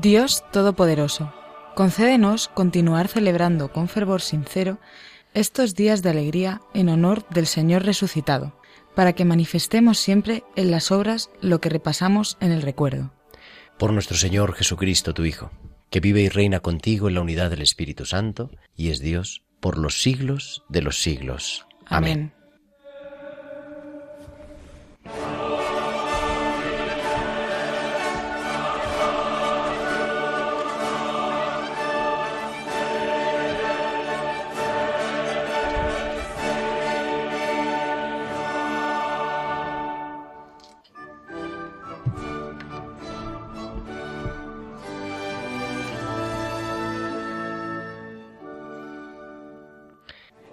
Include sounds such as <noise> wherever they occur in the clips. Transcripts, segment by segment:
Dios Todopoderoso, concédenos continuar celebrando con fervor sincero estos días de alegría en honor del Señor resucitado, para que manifestemos siempre en las obras lo que repasamos en el recuerdo. Por nuestro Señor Jesucristo, tu Hijo, que vive y reina contigo en la unidad del Espíritu Santo, y es Dios por los siglos de los siglos. Amén.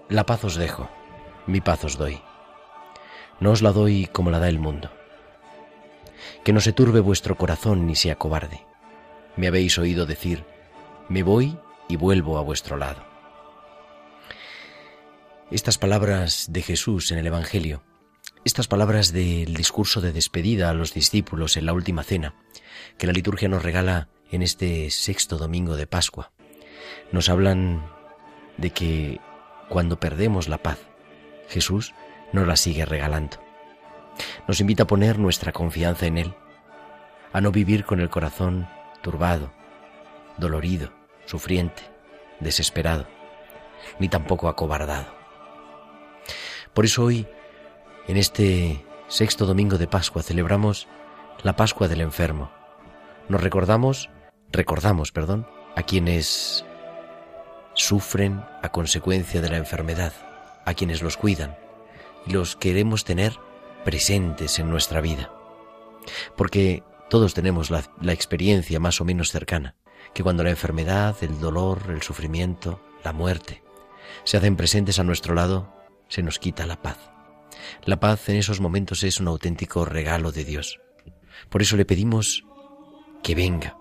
La paz os dejo, mi paz os doy. No os la doy como la da el mundo. Que no se turbe vuestro corazón ni sea cobarde. Me habéis oído decir, me voy y vuelvo a vuestro lado. Estas palabras de Jesús en el Evangelio, estas palabras del discurso de despedida a los discípulos en la última cena, que la liturgia nos regala en este sexto domingo de Pascua, nos hablan de que cuando perdemos la paz, Jesús nos la sigue regalando. Nos invita a poner nuestra confianza en Él, a no vivir con el corazón turbado, dolorido, sufriente, desesperado, ni tampoco acobardado. Por eso hoy, en este sexto domingo de Pascua, celebramos la Pascua del enfermo. Nos recordamos, recordamos, perdón, a quienes sufren a consecuencia de la enfermedad, a quienes los cuidan y los queremos tener presentes en nuestra vida. Porque todos tenemos la, experiencia más o menos cercana, que cuando la enfermedad, el dolor, el sufrimiento, la muerte se hacen presentes a nuestro lado, se nos quita la paz. La paz en esos momentos es un auténtico regalo de Dios. Por eso le pedimos que venga,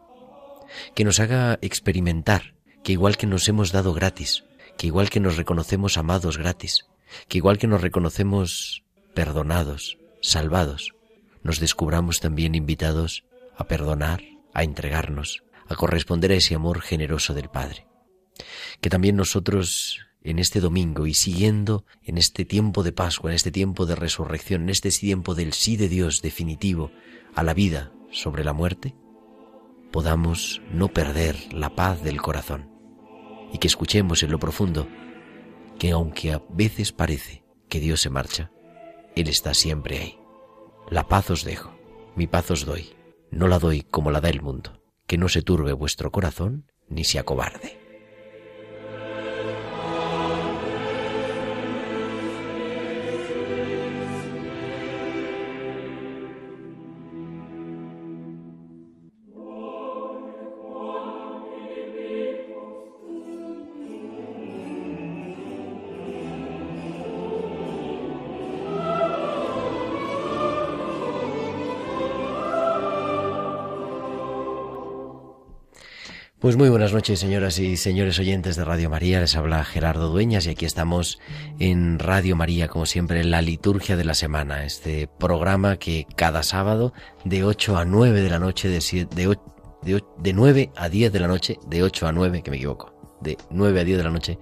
que nos haga experimentar que igual que nos hemos dado gratis, que igual que nos reconocemos amados gratis, que igual que nos reconocemos perdonados, salvados, nos descubramos también invitados a perdonar, a entregarnos, a corresponder a ese amor generoso del Padre. Que también nosotros en este domingo y siguiendo en este tiempo de Pascua, en este tiempo de resurrección, en este tiempo del sí de Dios definitivo a la vida sobre la muerte, podamos no perder la paz del corazón y que escuchemos en lo profundo que aunque a veces parece que Dios se marcha, Él está siempre ahí. La paz os dejo, mi paz os doy, no la doy como la da el mundo, que no se turbe vuestro corazón ni se acobarde. Pues muy buenas noches, señoras y señores oyentes de Radio María. Les habla Gerardo Dueñas y aquí estamos en Radio María, como siempre, en la liturgia de la semana. Este programa que cada sábado de 8 a 9 de la noche, de, de, de, de 9 a 10 de la noche, de 8 a 9, que me equivoco, de 9 a 10 de la noche,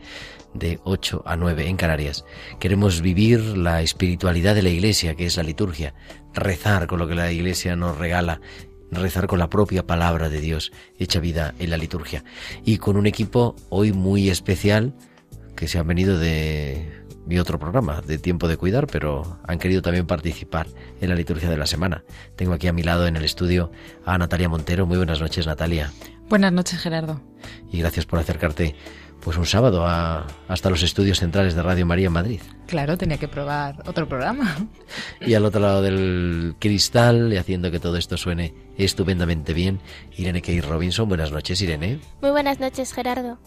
de 8 a 9 en Canarias. Queremos vivir la espiritualidad de la Iglesia, que es la liturgia, rezar con lo que la Iglesia nos regala rezar con la propia palabra de Dios hecha vida en la liturgia. Y con un equipo hoy muy especial que se han venido de mi otro programa, de Tiempo de Cuidar, pero han querido también participar en la liturgia de la semana. Tengo aquí a mi lado en el estudio a Natalia Montero. Muy buenas noches, Natalia. Buenas noches, Gerardo. Y gracias por acercarte pues un sábado a, hasta los estudios centrales de Radio María en Madrid. Claro, tenía que probar otro programa. Y al otro lado del cristal, y haciendo que todo esto suene estupendamente bien, Irene Kay Robinson. Buenas noches, Irene. Muy buenas noches, Gerardo.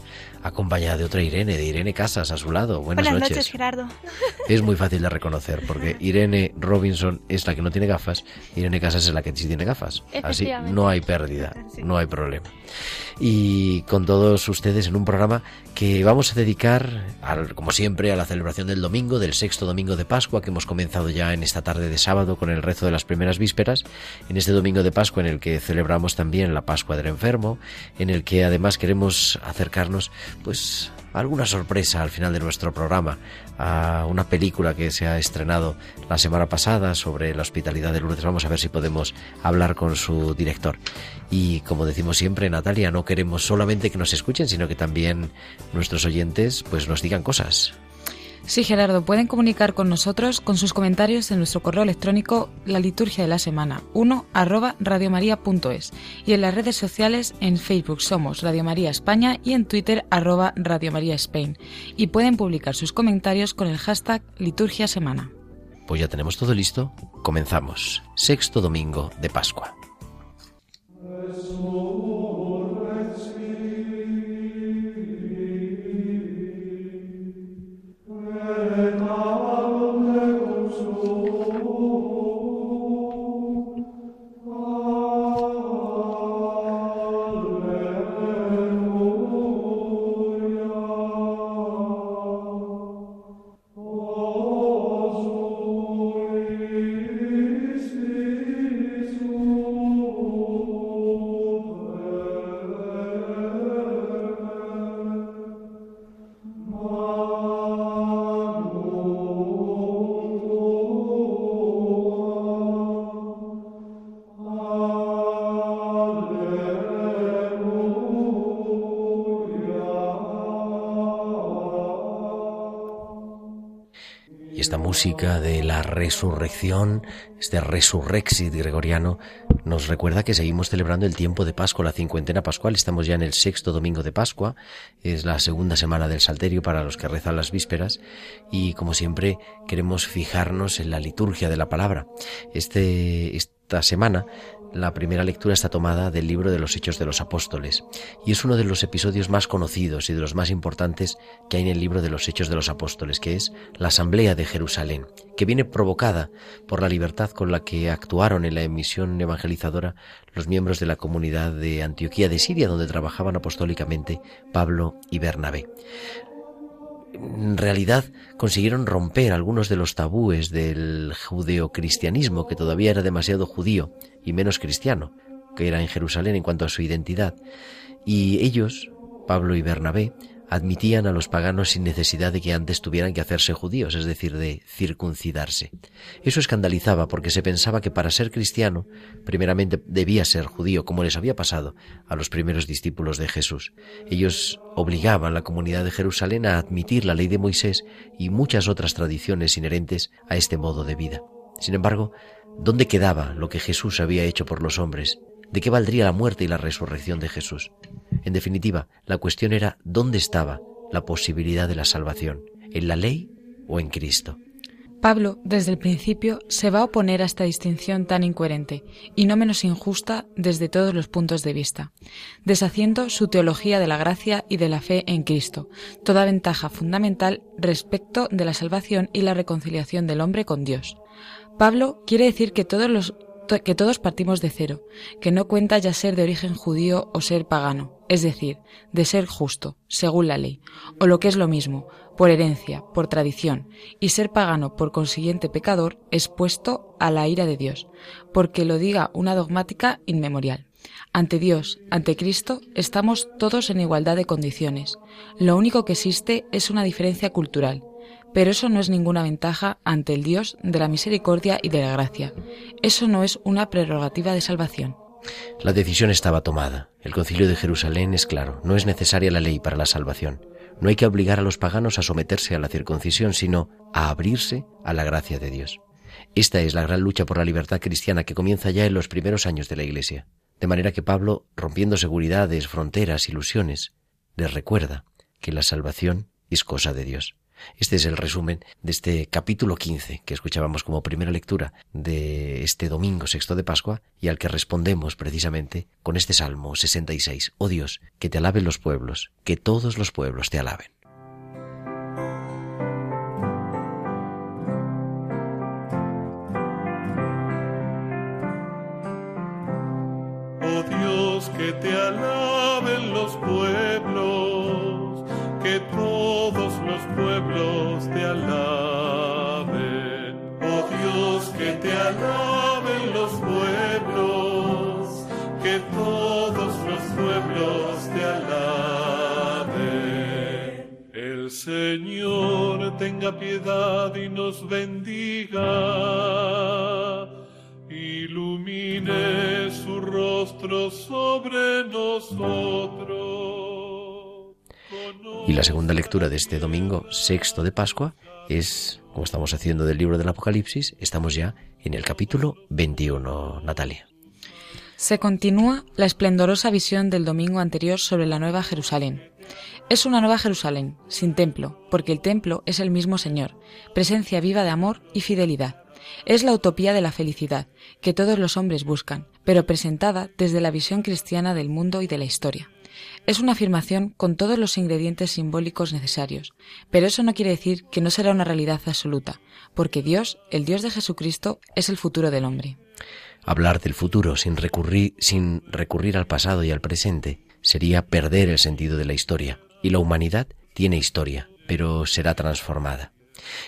Acompañada de otra Irene, de Irene Casas, a su lado. Buenas, buenas noches. Gerardo. <laughs> Es muy fácil de reconocer, porque Irene Robinson es la que no tiene gafas, Irene Casas es la que sí tiene gafas. Así no hay pérdida, no hay problema. Y con todos ustedes en un programa que vamos a dedicar, como siempre, a la celebración del domingo, del sexto domingo de Pascua, que hemos comenzado ya en esta tarde de sábado con el rezo de las primeras vísperas, en este domingo de Pascua en el que celebramos también la Pascua del enfermo, en el que además queremos acercarnos, pues, a alguna sorpresa al final de nuestro programa, a una película que se ha estrenado la semana pasada sobre la hospitalidad de Lourdes. Vamos a ver si podemos hablar con su director. Y como decimos siempre, Natalia, no queremos solamente que nos escuchen, sino que también nuestros oyentes pues nos digan cosas. Sí, Gerardo, pueden comunicar con nosotros con sus comentarios en nuestro correo electrónico la liturgia de la semana 1 arroba radiomaria.es y en las redes sociales en Facebook somos Radio María España y en Twitter arroba Radio María Spain y pueden publicar sus comentarios con el hashtag liturgia semana. Pues ya tenemos todo listo, comenzamos. Sexto domingo de Pascua. Esta música de la resurrección, este resurrexit gregoriano, nos recuerda que seguimos celebrando el tiempo de Pascua, la cincuentena pascual. Estamos ya en el sexto domingo de Pascua, es la segunda semana del Salterio para los que rezan las vísperas y como siempre queremos fijarnos en la liturgia de la palabra. Este, esta semana la primera lectura está tomada del libro de los Hechos de los Apóstoles y es uno de los episodios más conocidos y de los más importantes que hay en el libro de los Hechos de los Apóstoles, que es la Asamblea de Jerusalén, que viene provocada por la libertad con la que actuaron en la emisión evangelizadora los miembros de la comunidad de Antioquía de Siria, donde trabajaban apostólicamente Pablo y Bernabé en realidad consiguieron romper algunos de los tabúes del judeocristianismo, que todavía era demasiado judío y menos cristiano, que era en Jerusalén en cuanto a su identidad. Y ellos, Pablo y Bernabé, admitían a los paganos sin necesidad de que antes tuvieran que hacerse judíos, es decir, de circuncidarse. Eso escandalizaba porque se pensaba que para ser cristiano, primeramente debía ser judío, como les había pasado a los primeros discípulos de Jesús. Ellos obligaban a la comunidad de Jerusalén a admitir la ley de Moisés y muchas otras tradiciones inherentes a este modo de vida. Sin embargo, ¿dónde quedaba lo que Jesús había hecho por los hombres? ¿De qué valdría la muerte y la resurrección de Jesús? En definitiva, la cuestión era dónde estaba la posibilidad de la salvación, en la ley o en Cristo. Pablo, desde el principio, se va a oponer a esta distinción tan incoherente y no menos injusta desde todos los puntos de vista, deshaciendo su teología de la gracia y de la fe en Cristo, toda ventaja fundamental respecto de la salvación y la reconciliación del hombre con Dios. Pablo quiere decir que todos los que todos partimos de cero, que no cuenta ya ser de origen judío o ser pagano, es decir, de ser justo, según la ley, o lo que es lo mismo, por herencia, por tradición, y ser pagano por consiguiente pecador, expuesto a la ira de Dios, porque lo diga una dogmática inmemorial. Ante Dios, ante Cristo, estamos todos en igualdad de condiciones. Lo único que existe es una diferencia cultural, pero eso no es ninguna ventaja ante el Dios de la misericordia y de la gracia. Eso no es una prerrogativa de salvación. La decisión estaba tomada. El concilio de Jerusalén es claro, no es necesaria la ley para la salvación. No hay que obligar a los paganos a someterse a la circuncisión, sino a abrirse a la gracia de Dios. Esta es la gran lucha por la libertad cristiana que comienza ya en los primeros años de la Iglesia. De manera que Pablo, rompiendo seguridades, fronteras, ilusiones, les recuerda que la salvación es cosa de Dios. Este es el resumen de este capítulo 15 que escuchábamos como primera lectura de este domingo sexto de Pascua y al que respondemos precisamente con este Salmo 66. Oh Dios, que te alaben los pueblos, que todos los pueblos te alaben. Oh Dios, que te alaben los pueblos, pueblos te alaben. Oh Dios, que te alaben los pueblos, que todos los pueblos te alaben. El Señor tenga piedad y nos bendiga. Ilumine su rostro sobre nosotros. Y la segunda lectura de este domingo sexto de Pascua es, como estamos haciendo del libro del Apocalipsis, estamos ya en el capítulo 21, Natalia. Se continúa la esplendorosa visión del domingo anterior sobre la Nueva Jerusalén. Es una Nueva Jerusalén, sin templo, porque el templo es el mismo Señor, presencia viva de amor y fidelidad. Es la utopía de la felicidad que todos los hombres buscan, pero presentada desde la visión cristiana del mundo y de la historia. Es una afirmación con todos los ingredientes simbólicos necesarios, pero eso no quiere decir que no será una realidad absoluta, porque Dios, el Dios de Jesucristo, es el futuro del hombre. Hablar del futuro sin recurrir, al pasado y al presente sería perder el sentido de la historia, y la humanidad tiene historia, pero será transformada.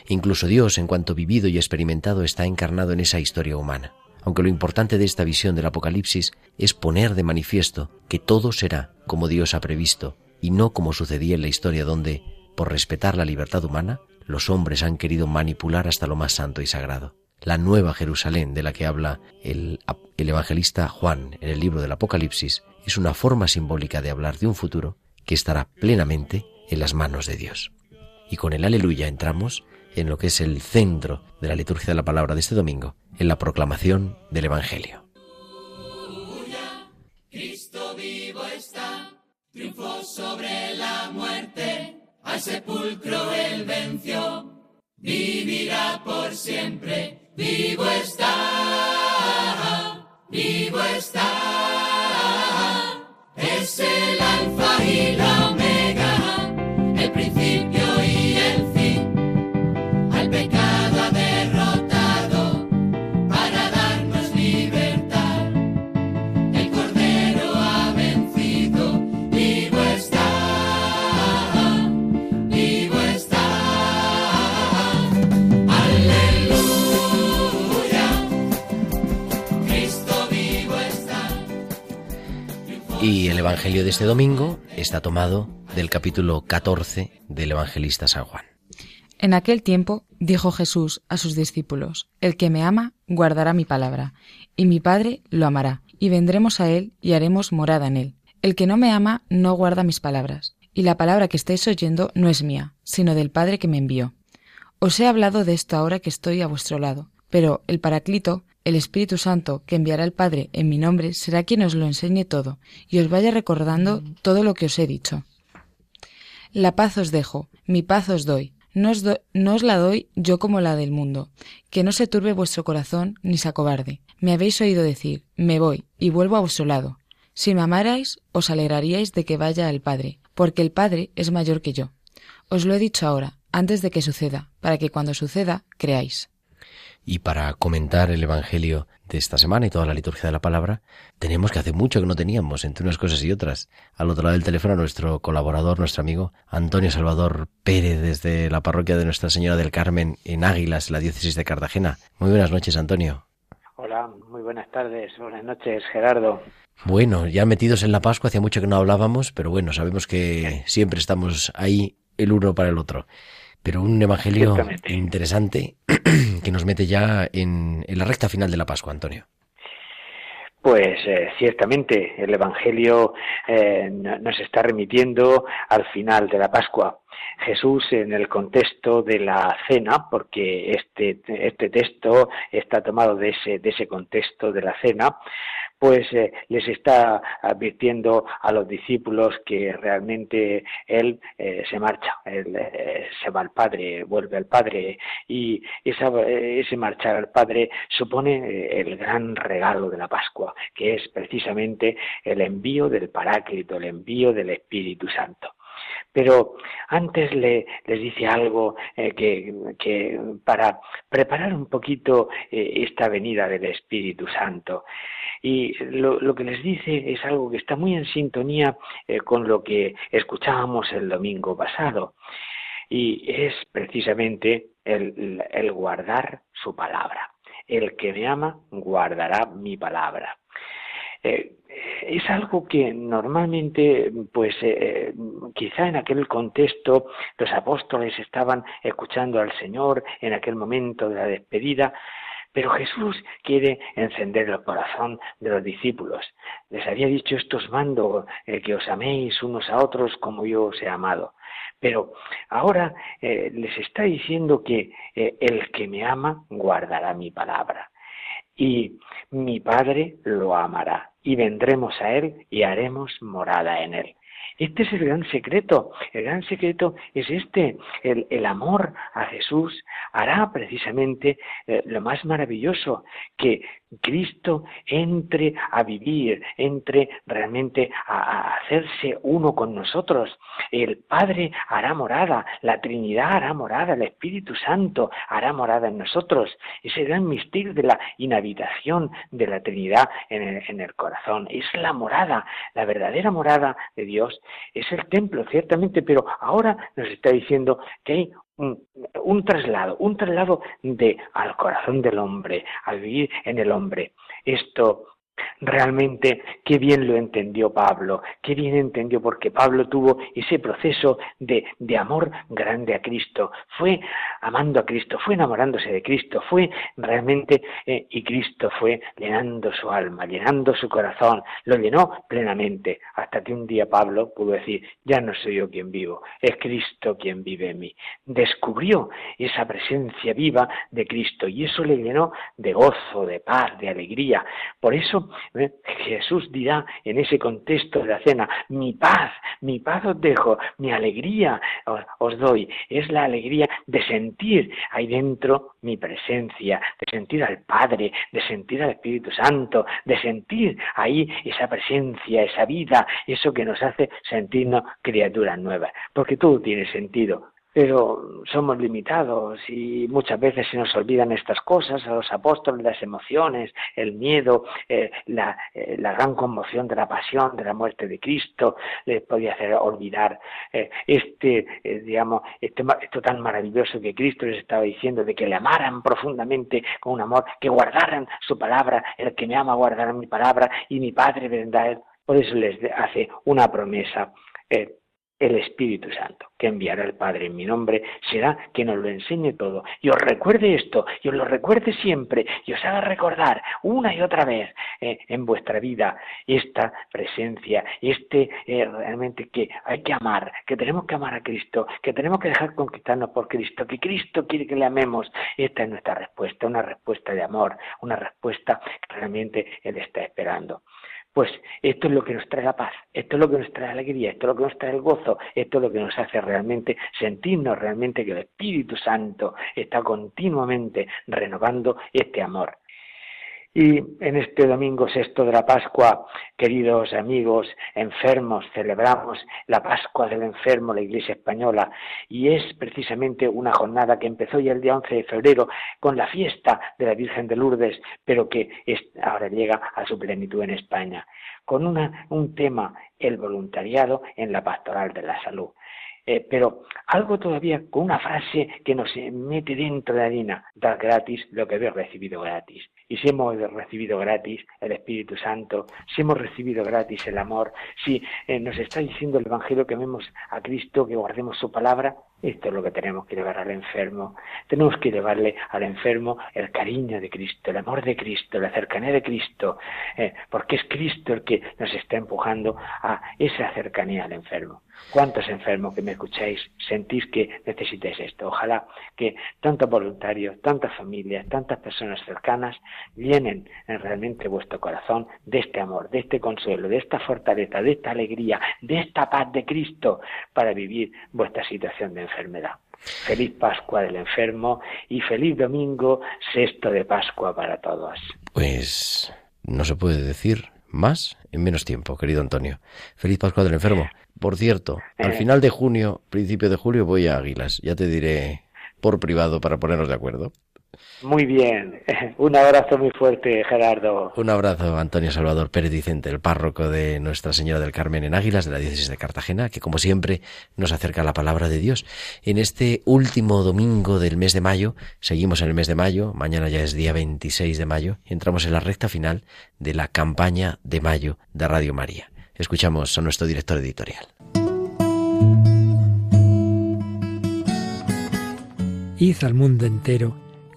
Incluso Dios, en cuanto vivido y experimentado, está encarnado en esa historia humana. Aunque lo importante de esta visión del Apocalipsis es poner de manifiesto que todo será como Dios ha previsto, y no como sucedía en la historia donde, por respetar la libertad humana, los hombres han querido manipular hasta lo más santo y sagrado. La nueva Jerusalén de la que habla el, el evangelista Juan en el libro del Apocalipsis es una forma simbólica de hablar de un futuro que estará plenamente en las manos de Dios. Y con el aleluya entramos en lo que es el centro de la liturgia de la palabra de este domingo, en la proclamación del Evangelio. Cristo vivo está, triunfó sobre la muerte, al sepulcro él venció, vivirá por siempre, vivo está, vivo está, es el alfa y la Y el Evangelio de este domingo está tomado del capítulo 14 del evangelista San Juan. En aquel tiempo dijo Jesús a sus discípulos, El que me ama guardará mi palabra, y mi Padre lo amará, y vendremos a él y haremos morada en él. El que no me ama no guarda mis palabras, y la palabra que estáis oyendo no es mía, sino del Padre que me envió. Os he hablado de esto ahora que estoy a vuestro lado, pero el Paraclito, el Espíritu Santo que enviará el Padre en mi nombre, será quien os lo enseñe todo, y os vaya recordando todo lo que os he dicho. La paz os dejo, mi paz os doy. No os, do- no os la doy yo como la del mundo. Que no se turbe vuestro corazón ni se acobarde. Me habéis oído decir, me voy y vuelvo a vuestro lado. Si me amarais, os alegraríais de que vaya al Padre, porque el Padre es mayor que yo. Os lo he dicho ahora, antes de que suceda, para que cuando suceda creáis. Y para comentar el Evangelio de esta semana y toda la liturgia de la palabra, tenemos que hace mucho que no teníamos, entre unas cosas y otras, al otro lado del teléfono nuestro colaborador, nuestro amigo Antonio Salvador Pérez, desde la parroquia de Nuestra Señora del Carmen en Águilas, la diócesis de Cartagena. Muy buenas noches, Antonio. Hola, muy buenas tardes, buenas noches, Gerardo. Bueno, ya metidos en la Pascua, hacía mucho que no hablábamos, pero bueno, sabemos que siempre estamos ahí el uno para el otro. Pero un evangelio interesante <clears throat> que nos mete ya en, en la recta final de la Pascua, Antonio. Pues eh, ciertamente el Evangelio eh, no- nos está remitiendo al final de la Pascua. Jesús en el contexto de la cena, porque este, este texto está tomado de ese, de ese contexto de la cena, pues eh, les está advirtiendo a los discípulos que realmente Él eh, se marcha, Él eh, se va al Padre, vuelve al Padre, y ese marchar al Padre supone el gran regalo de la Pascua, que es precisamente el envío del Paráclito, el envío del Espíritu Santo. Pero antes le, les dice algo eh, que, para preparar un poquito eh, esta venida del Espíritu Santo. Y lo, que les dice es algo que está muy en sintonía eh, con lo que escuchábamos el domingo pasado. Y es precisamente el, guardar su palabra. El que me ama guardará mi palabra. Es algo que normalmente, pues eh, quizá en aquel contexto los apóstoles estaban escuchando al Señor en aquel momento de la despedida, pero Jesús quiere encender el corazón de los discípulos. Les había dicho, estos mando, eh, que os améis unos a otros como yo os he amado. Pero ahora les está diciendo que el que me ama guardará mi palabra y mi Padre lo amará, y vendremos a Él y haremos morada en Él. Este es el gran secreto. El gran secreto es este. El, amor a Jesús hará precisamente eh, lo más maravilloso, que Cristo entre a vivir, entre realmente a, hacerse uno con nosotros. El Padre hará morada, la Trinidad hará morada, el Espíritu Santo hará morada en nosotros. Ese gran misterio de la inhabitación de la Trinidad en el, en el corazón. Es la morada, la verdadera morada de Dios. Es el templo, ciertamente, pero ahora nos está diciendo que hay un, traslado, un traslado de al corazón del hombre, al vivir en el hombre. Esto Realmente, qué bien lo entendió Pablo, qué bien entendió porque Pablo tuvo ese proceso de, de, amor grande a Cristo, fue amando a Cristo, fue enamorándose de Cristo, fue realmente, eh, y Cristo fue llenando su alma, llenando su corazón, lo llenó plenamente, hasta que un día Pablo pudo decir, ya no soy yo quien vivo, es Cristo quien vive en mí. Descubrió esa presencia viva de Cristo y eso le llenó de gozo, de paz, de alegría. Por eso ¿eh? Jesús dirá en ese contexto de la cena, mi paz, mi paz os dejo, mi alegría os, doy. Es la alegría de sentir ahí dentro mi presencia, de sentir al Padre, de sentir al Espíritu Santo, de sentir ahí esa presencia, esa vida, eso que nos hace sentirnos criaturas nuevas. Porque todo tiene sentido pero somos limitados y muchas veces se nos olvidan estas cosas, a los apóstoles, las emociones, el miedo, eh, la, eh, la, gran conmoción de la pasión, de la muerte de Cristo, les podía hacer olvidar eh, este, digamos, este, esto tan maravilloso que Cristo les estaba diciendo, de que le amaran profundamente con un amor, que guardaran su palabra, el que me ama guardará mi palabra y mi Padre vendrá él. Por eso les hace una promesa el Espíritu Santo, que enviará el Padre en mi nombre, será que nos lo enseñe todo y os recuerde esto, y os lo recuerde siempre, y os haga recordar una y otra vez eh, en vuestra vida esta presencia, este eh, realmente que hay que amar, que tenemos que amar a Cristo, que tenemos que dejar conquistarnos por Cristo, que Cristo quiere que le amemos. Esta es nuestra respuesta, una respuesta de amor, una respuesta que realmente Él está esperando. Pues esto es lo que nos trae la paz, esto es lo que nos trae la alegría, esto es lo que nos trae el gozo, esto es lo que nos hace realmente sentirnos realmente que el Espíritu Santo está continuamente renovando este amor. Y en este domingo sexto de la Pascua, queridos amigos enfermos, celebramos la Pascua del enfermo, la Iglesia española, y es precisamente una jornada que empezó ya el día 11 de febrero con la fiesta de la Virgen de Lourdes, pero que ahora llega a su plenitud en España, con un tema, el voluntariado en la pastoral de la salud. Eh, pero algo todavía con una frase que nos mete dentro de la harina, dar gratis lo que habéis recibido gratis. Y si hemos recibido gratis el Espíritu Santo, si hemos recibido gratis el amor, si eh, nos está diciendo el Evangelio que vemos a Cristo, que guardemos su palabra, Esto es lo que tenemos que llevar al enfermo. Tenemos que llevarle al enfermo el cariño de Cristo, el amor de Cristo, la cercanía de Cristo, eh, porque es Cristo el que nos está empujando a esa cercanía al enfermo. ¿Cuántos enfermos que me escucháis sentís que necesitáis esto? Ojalá que tantos voluntarios, tantas familias, tantas personas cercanas llenen realmente vuestro corazón de este amor, de este consuelo, de esta fortaleza, de esta alegría, de esta paz de Cristo para vivir vuestra situación de enfermedad. Feliz Pascua del enfermo y feliz domingo sexto de Pascua para todos. Pues no se puede decir más en menos tiempo, querido Antonio. Feliz Pascua del enfermo. Por cierto, al Eh. final de junio, principio de julio, voy a Águilas. Ya te diré por privado para ponernos de acuerdo. Muy bien. <laughs> Un abrazo muy fuerte, Gerardo. Un abrazo Antonio Salvador Pérez Vicente, el párroco de Nuestra Señora del Carmen en Águilas, de la diócesis de Cartagena, que como siempre nos acerca a la palabra de Dios. En este último domingo del mes de mayo, seguimos en el mes de mayo, mañana ya es día 26 de mayo, y entramos en la recta final de la campaña de mayo de Radio María. Escuchamos a nuestro director editorial. Id al mundo entero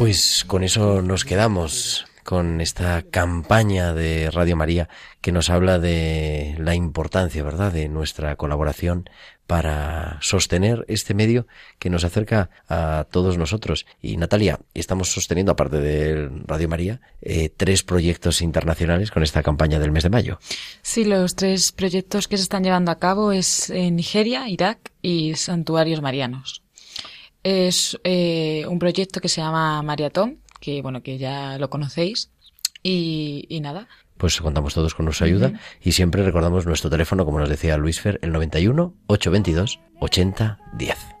Pues con eso nos quedamos con esta campaña de Radio María que nos habla de la importancia, ¿verdad?, de nuestra colaboración para sostener este medio que nos acerca a todos nosotros. Y Natalia, estamos sosteniendo, aparte de Radio María, eh, tres proyectos internacionales con esta campaña del mes de mayo. Sí, los tres proyectos que se están llevando a cabo es en Nigeria, Irak y Santuarios Marianos. Es eh, un proyecto que se llama Mariatón, que bueno, que ya lo conocéis. Y, y nada, Pues contamos todos con nuestra ayuda y siempre recordamos nuestro teléfono, como nos decía Luis Fer, el 91 822 8010.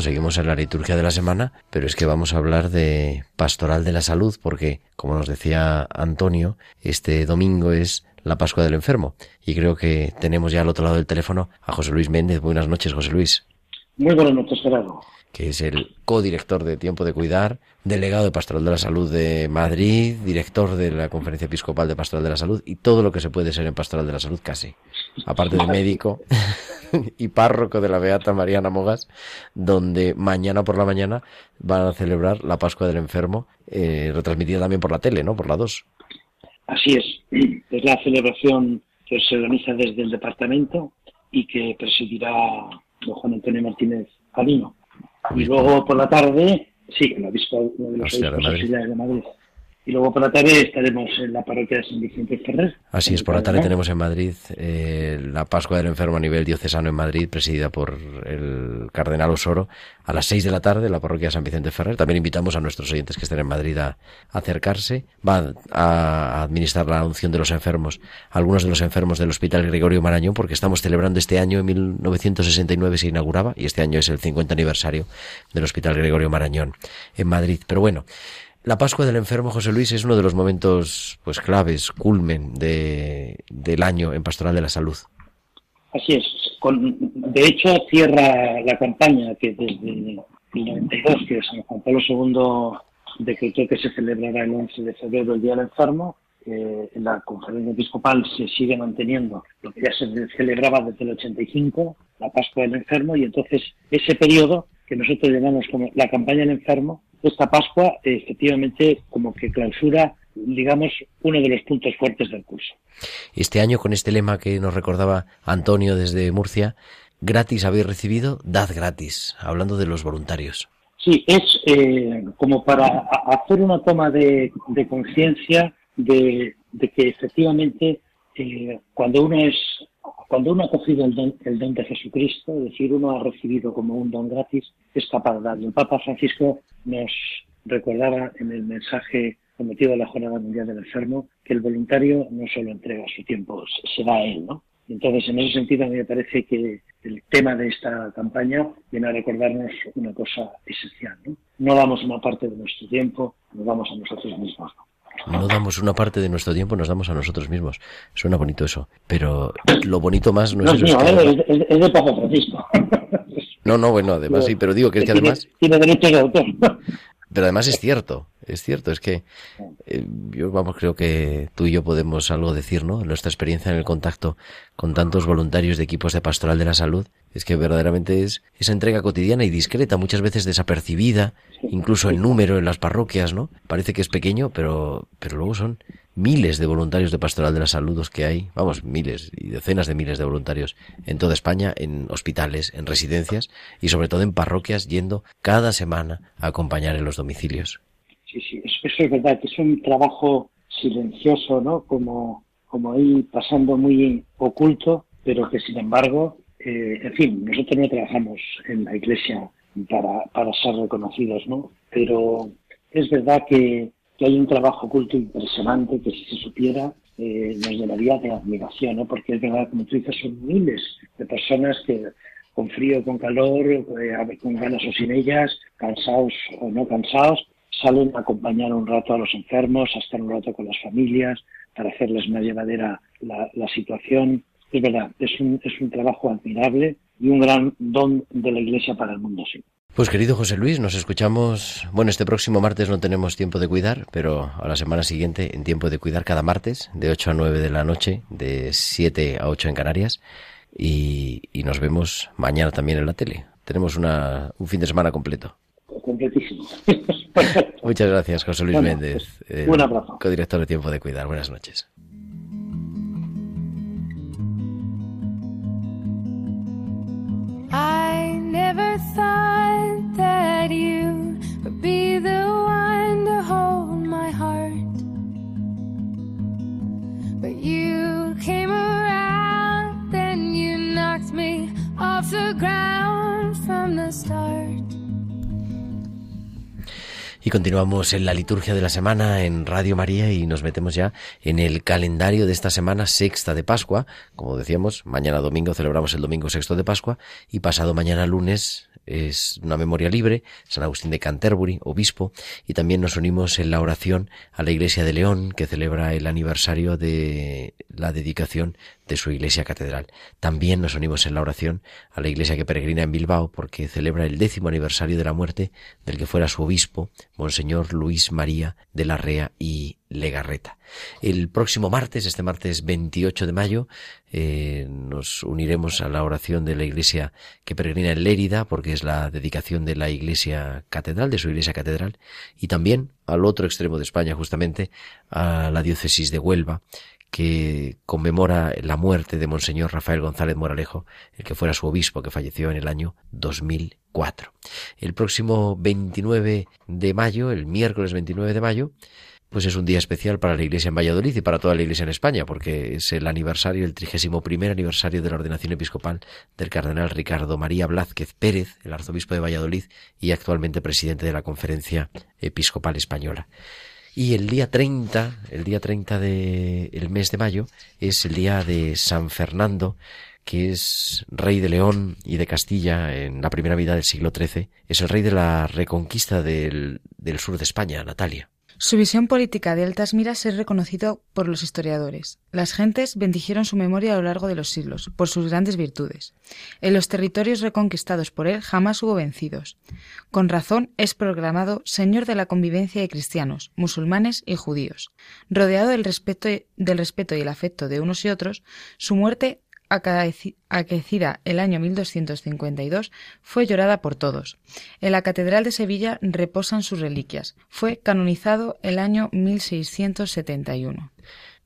Seguimos en la liturgia de la semana, pero es que vamos a hablar de pastoral de la salud porque, como nos decía Antonio, este domingo es la Pascua del Enfermo. Y creo que tenemos ya al otro lado del teléfono a José Luis Méndez. Buenas noches, José Luis, Muy buenas noches, Gerardo. que es el codirector de Tiempo de Cuidar, delegado de Pastoral de la Salud de Madrid, director de la Conferencia Episcopal de Pastoral de la Salud y todo lo que se puede ser en Pastoral de la Salud casi. Aparte de médico <laughs> y párroco de la Beata Mariana Mogas, donde mañana por la mañana van a celebrar la Pascua del Enfermo, eh, retransmitida también por la tele, ¿no? Por la 2. Así es. Es la celebración que se organiza desde el departamento y que presidirá don Juan Antonio Martínez Calino. Y luego por la tarde, sí, con el obispo, uno de los obispos auxiliares de Madrid. Y luego por la tarde estaremos en la parroquia de San Vicente Ferrer. Así es, por la tarde tenemos en Madrid eh, la Pascua del Enfermo a nivel diocesano en Madrid, presidida por el cardenal Osoro, a las seis de la tarde en la parroquia de San Vicente Ferrer. También invitamos a nuestros oyentes que estén en Madrid a, acercarse. Va a, administrar la unción de los enfermos, algunos de los enfermos del Hospital Gregorio Marañón, porque estamos celebrando este año, en 1969 se inauguraba, y este año es el 50 aniversario del Hospital Gregorio Marañón en Madrid. Pero bueno, la Pascua del Enfermo, José Luis, es uno de los momentos pues claves, culmen de, del año en Pastoral de la Salud. Así es. Con, de hecho, cierra la campaña que desde el 92, que San Juan Pablo II decretó que se celebrará el 11 de febrero el Día del Enfermo. Eh, la conferencia episcopal se sigue manteniendo lo que ya se celebraba desde el 85, la Pascua del Enfermo, y entonces ese periodo que nosotros llamamos como la campaña del enfermo, esta Pascua efectivamente como que clausura, digamos, uno de los puntos fuertes del curso. Este año, con este lema que nos recordaba Antonio desde Murcia, gratis habéis recibido, dad gratis, hablando de los voluntarios. Sí, es eh, como para hacer una toma de, conciencia de, que efectivamente eh, cuando uno es cuando uno ha cogido el don, el don, de Jesucristo, es decir, uno ha recibido como un don gratis, es capaz de darlo. El Papa Francisco nos recordaba en el mensaje cometido a la Jornada Mundial del Enfermo que el voluntario no solo entrega su tiempo, se da a él, ¿no? Entonces, en ese sentido, a mí me parece que el tema de esta campaña viene a recordarnos una cosa esencial, ¿no? No damos una parte de nuestro tiempo, nos damos a nosotros mismos, ¿no? No damos una parte de nuestro tiempo, nos damos a nosotros mismos. Suena bonito eso, pero lo bonito más no, es eso. es, es, de Papa Francisco. <laughs> No, no, bueno, además sí, pero digo que es que además... Tiene derecho de autor. <laughs> Pero además es cierto, es cierto, es que eh, yo vamos creo que tú y yo podemos algo decir, ¿no? Nuestra experiencia en el contacto con tantos voluntarios de equipos de pastoral de la salud es que verdaderamente es esa entrega cotidiana y discreta, muchas veces desapercibida, incluso el número en las parroquias, ¿no? Parece que es pequeño, pero pero luego son miles de voluntarios de Pastoral de la Salud que hay, vamos, miles y decenas de miles de voluntarios en toda España, en hospitales, en residencias y sobre todo en parroquias yendo cada semana a acompañar en los domicilios. Sí, sí, eso es verdad, que es un trabajo silencioso, ¿no? Como, como ahí pasando muy oculto, pero que sin embargo, eh, en fin, nosotros no trabajamos en la iglesia para, para ser reconocidos, ¿no? Pero es verdad que que hay un trabajo oculto impresionante que si se supiera eh, nos llenaría de admiración, ¿no? porque es verdad, como tú dices, son miles de personas que con frío, con calor, eh, con ganas o sin ellas, cansados o no cansados, salen a acompañar un rato a los enfermos, a estar un rato con las familias, para hacerles más llevadera la, la situación. Es verdad, es un, es un trabajo admirable y un gran don de la Iglesia para el mundo, sí. Pues querido José Luis, nos escuchamos. Bueno, este próximo martes no tenemos tiempo de cuidar, pero a la semana siguiente en tiempo de cuidar cada martes, de 8 a 9 de la noche, de 7 a 8 en Canarias. Y, nos vemos mañana también en la tele. Tenemos una, un fin de semana completo. Completísimo. <laughs> <laughs> Muchas gracias, José Luis Méndez. un abrazo. Codirector de Tiempo de Cuidar. Buenas noches. I never thought that you would be the one to hold my heart. But you came around, then you knocked me off the ground from the start. Y continuamos en la liturgia de la semana en Radio María y nos metemos ya en el calendario de esta semana sexta de Pascua. Como decíamos, mañana domingo celebramos el domingo sexto de Pascua y pasado mañana lunes es una memoria libre, San Agustín de Canterbury, obispo, y también nos unimos en la oración a la Iglesia de León, que celebra el aniversario de la dedicación de su iglesia catedral. También nos unimos en la oración a la iglesia que peregrina en Bilbao, porque celebra el décimo aniversario de la muerte del que fuera su obispo, Monseñor Luis María de la Rea y Legarreta. El próximo martes, este martes 28 de mayo, eh, nos uniremos a la oración de la iglesia que peregrina en Lérida, porque es la dedicación de la iglesia catedral, de su iglesia catedral, y también al otro extremo de España, justamente, a la diócesis de Huelva, que conmemora la muerte de Monseñor Rafael González Moralejo, el que fuera su obispo, que falleció en el año 2004. El próximo 29 de mayo, el miércoles 29 de mayo, pues es un día especial para la Iglesia en Valladolid y para toda la Iglesia en España, porque es el aniversario, el trigésimo primer aniversario de la ordenación episcopal del cardenal Ricardo María Blázquez Pérez, el arzobispo de Valladolid y actualmente presidente de la Conferencia Episcopal Española. Y el día 30, el día 30 del mes de mayo, es el día de San Fernando, que es rey de León y de Castilla en la primera mitad del siglo XIII. Es el rey de la reconquista del, del sur de España, Natalia. Su visión política de altas miras es reconocido por los historiadores. Las gentes bendijeron su memoria a lo largo de los siglos, por sus grandes virtudes. En los territorios reconquistados por él jamás hubo vencidos. Con razón es proclamado Señor de la convivencia de cristianos, musulmanes y judíos. Rodeado del respeto, del respeto y el afecto de unos y otros, su muerte acaecida el año 1252, fue llorada por todos. En la Catedral de Sevilla reposan sus reliquias. Fue canonizado el año 1671.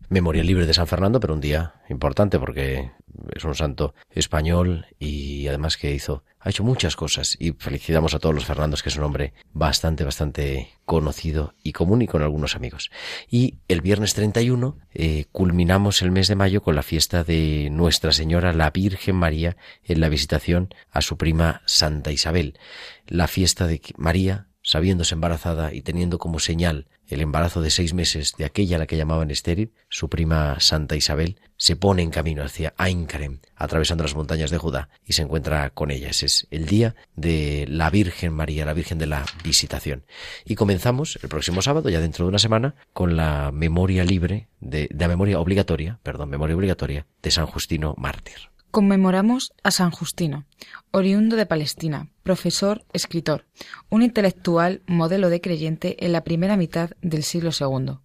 Memoria libre de San Fernando, pero un día importante porque es un santo español y además que hizo, ha hecho muchas cosas y felicitamos a todos los Fernandos que es un hombre bastante, bastante conocido y común y con algunos amigos. Y el viernes 31 eh, culminamos el mes de mayo con la fiesta de Nuestra Señora la Virgen María en la visitación a su prima Santa Isabel. La fiesta de María, sabiéndose embarazada y teniendo como señal el embarazo de seis meses de aquella a la que llamaban estéril, su prima Santa Isabel, se pone en camino hacia Ainkarem, atravesando las montañas de Judá, y se encuentra con ellas. Es el día de la Virgen María, la Virgen de la Visitación. Y comenzamos el próximo sábado, ya dentro de una semana, con la memoria libre, de, de la memoria obligatoria, perdón, memoria obligatoria, de San Justino Mártir. Conmemoramos a San Justino, oriundo de Palestina, profesor, escritor, un intelectual modelo de creyente en la primera mitad del siglo II,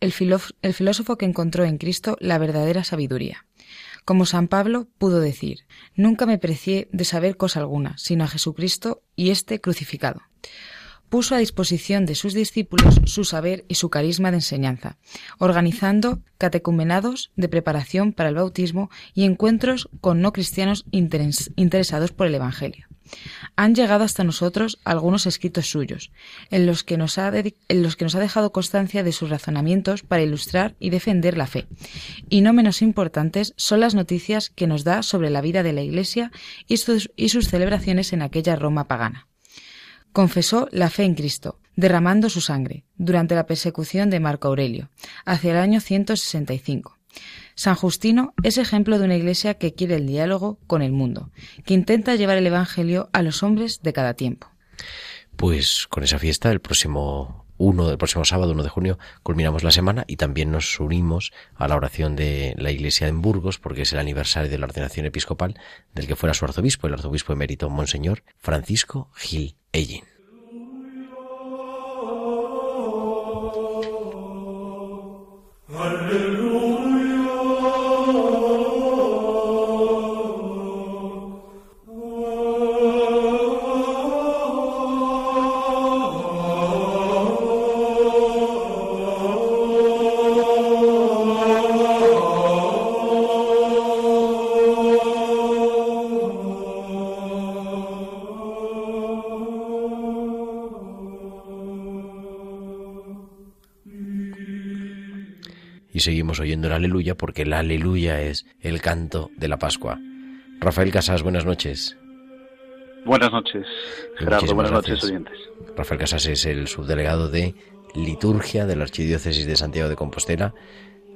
el, filósofo que encontró en Cristo la verdadera sabiduría. Como San Pablo pudo decir, nunca me precié de saber cosa alguna, sino a Jesucristo y este crucificado puso a disposición de sus discípulos su saber y su carisma de enseñanza, organizando catecumenados de preparación para el bautismo y encuentros con no cristianos interesados por el Evangelio. Han llegado hasta nosotros algunos escritos suyos, en los, que nos ha dejado constancia de sus razonamientos para ilustrar y defender la fe. Y no menos importantes son las noticias que nos da sobre la vida de la Iglesia y sus celebraciones en aquella Roma pagana confesó la fe en Cristo, derramando su sangre, durante la persecución de Marco Aurelio, hacia el año 165. San Justino es ejemplo de una iglesia que quiere el diálogo con el mundo, que intenta llevar el Evangelio a los hombres de cada tiempo. Pues con esa fiesta, el próximo uno del próximo sábado, 1 de junio, culminamos la semana y también nos unimos a la oración de la iglesia en Burgos, porque es el aniversario de la ordenación episcopal del que fuera su arzobispo, el arzobispo emérito Monseñor Francisco Gil Ellín. Y seguimos oyendo el aleluya porque el aleluya es el canto de la Pascua. Rafael Casas, buenas noches. Buenas noches, Gerardo. Muchísimas buenas noches, gracias. oyentes. Rafael Casas es el subdelegado de liturgia de la Archidiócesis de Santiago de Compostela,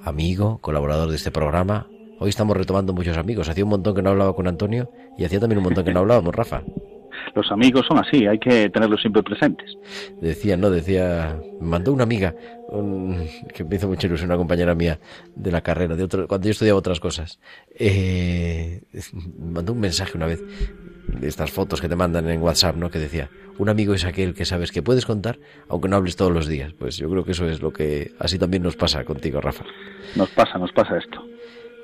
amigo, colaborador de este programa. Hoy estamos retomando muchos amigos. Hacía un montón que no hablaba con Antonio y hacía también un montón que no hablábamos, Rafa. Los amigos son así, hay que tenerlos siempre presentes. Decía, no, decía, me mandó una amiga, un- que me hizo mucha ilusión, una compañera mía de la carrera, de otro, cuando yo estudiaba otras cosas. Eh, mandó un mensaje una vez, de estas fotos que te mandan en WhatsApp, ¿no? Que decía, un amigo es aquel que sabes que puedes contar, aunque no hables todos los días. Pues yo creo que eso es lo que así también nos pasa contigo, Rafa. Nos pasa, nos pasa esto.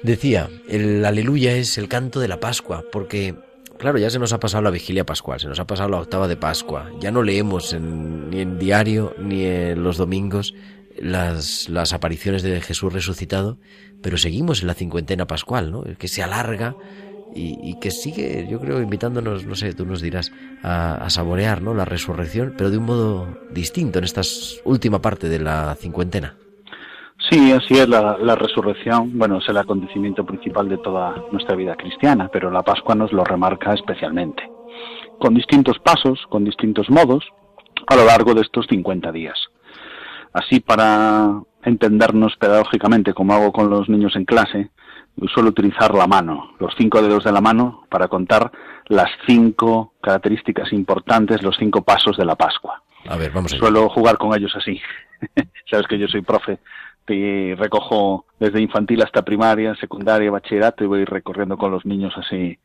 Decía, el aleluya es el canto de la Pascua, porque, claro, ya se nos ha pasado la vigilia pascual, se nos ha pasado la octava de Pascua, ya no leemos en- ni en diario ni en los domingos las, las apariciones de Jesús resucitado, pero seguimos en la cincuentena pascual, ¿no? Que se alarga y, y que sigue, yo creo, invitándonos, no sé, tú nos dirás, a, a saborear ¿no? la resurrección, pero de un modo distinto en esta última parte de la cincuentena. Sí, así es, la, la resurrección, bueno, es el acontecimiento principal de toda nuestra vida cristiana, pero la Pascua nos lo remarca especialmente, con distintos pasos, con distintos modos, a lo largo de estos 50 días. Así, para entendernos pedagógicamente, como hago con los niños en clase, suelo utilizar la mano, los cinco dedos de la mano, para contar las cinco características importantes, los cinco pasos de la Pascua. A ver, vamos a Suelo jugar con ellos así. <laughs> Sabes que yo soy profe y recojo desde infantil hasta primaria, secundaria, bachillerato y voy recorriendo con los niños así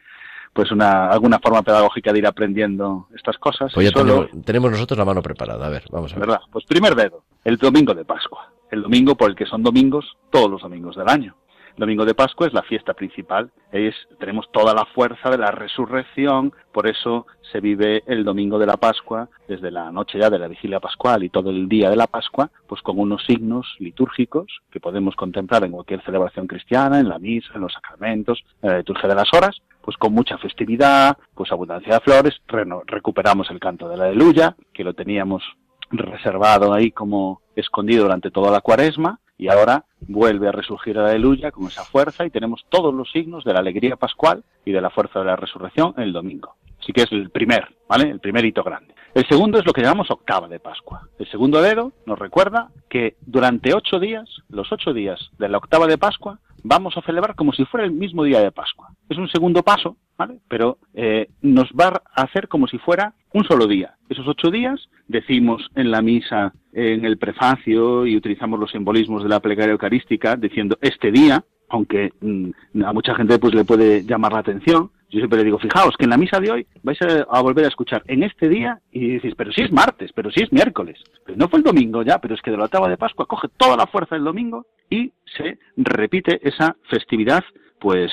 pues una alguna forma pedagógica de ir aprendiendo estas cosas. Pues ya Solo- tenemos, tenemos nosotros la mano preparada. A ver, vamos a ver. ¿verdad? Pues primer dedo, el domingo de Pascua. El domingo por el que son domingos todos los domingos del año. Domingo de Pascua es la fiesta principal. Es, tenemos toda la fuerza de la resurrección, por eso se vive el domingo de la Pascua, desde la noche ya de la vigilia pascual y todo el día de la Pascua, pues con unos signos litúrgicos que podemos contemplar en cualquier celebración cristiana, en la misa, en los sacramentos, en la liturgia de las horas, pues con mucha festividad, pues abundancia de flores, recuperamos el canto de la aleluya, que lo teníamos reservado ahí como escondido durante toda la cuaresma y ahora vuelve a resurgir la aleluya con esa fuerza y tenemos todos los signos de la alegría pascual y de la fuerza de la resurrección el domingo. Así que es el primer, ¿vale? El primer hito grande. El segundo es lo que llamamos octava de Pascua. El segundo dedo nos recuerda que durante ocho días, los ocho días de la octava de Pascua, vamos a celebrar como si fuera el mismo día de Pascua. Es un segundo paso, ¿vale? Pero eh, nos va a hacer como si fuera un solo día. Esos ocho días decimos en la misa, en el prefacio y utilizamos los simbolismos de la plegaria eucarística diciendo este día, aunque mm, a mucha gente pues le puede llamar la atención. Yo siempre le digo, fijaos que en la misa de hoy vais a, volver a escuchar en este día y dices, pero si es martes, pero si es miércoles, pero no fue el domingo ya, pero es que de la octava de Pascua coge toda la fuerza del domingo y se repite esa festividad pues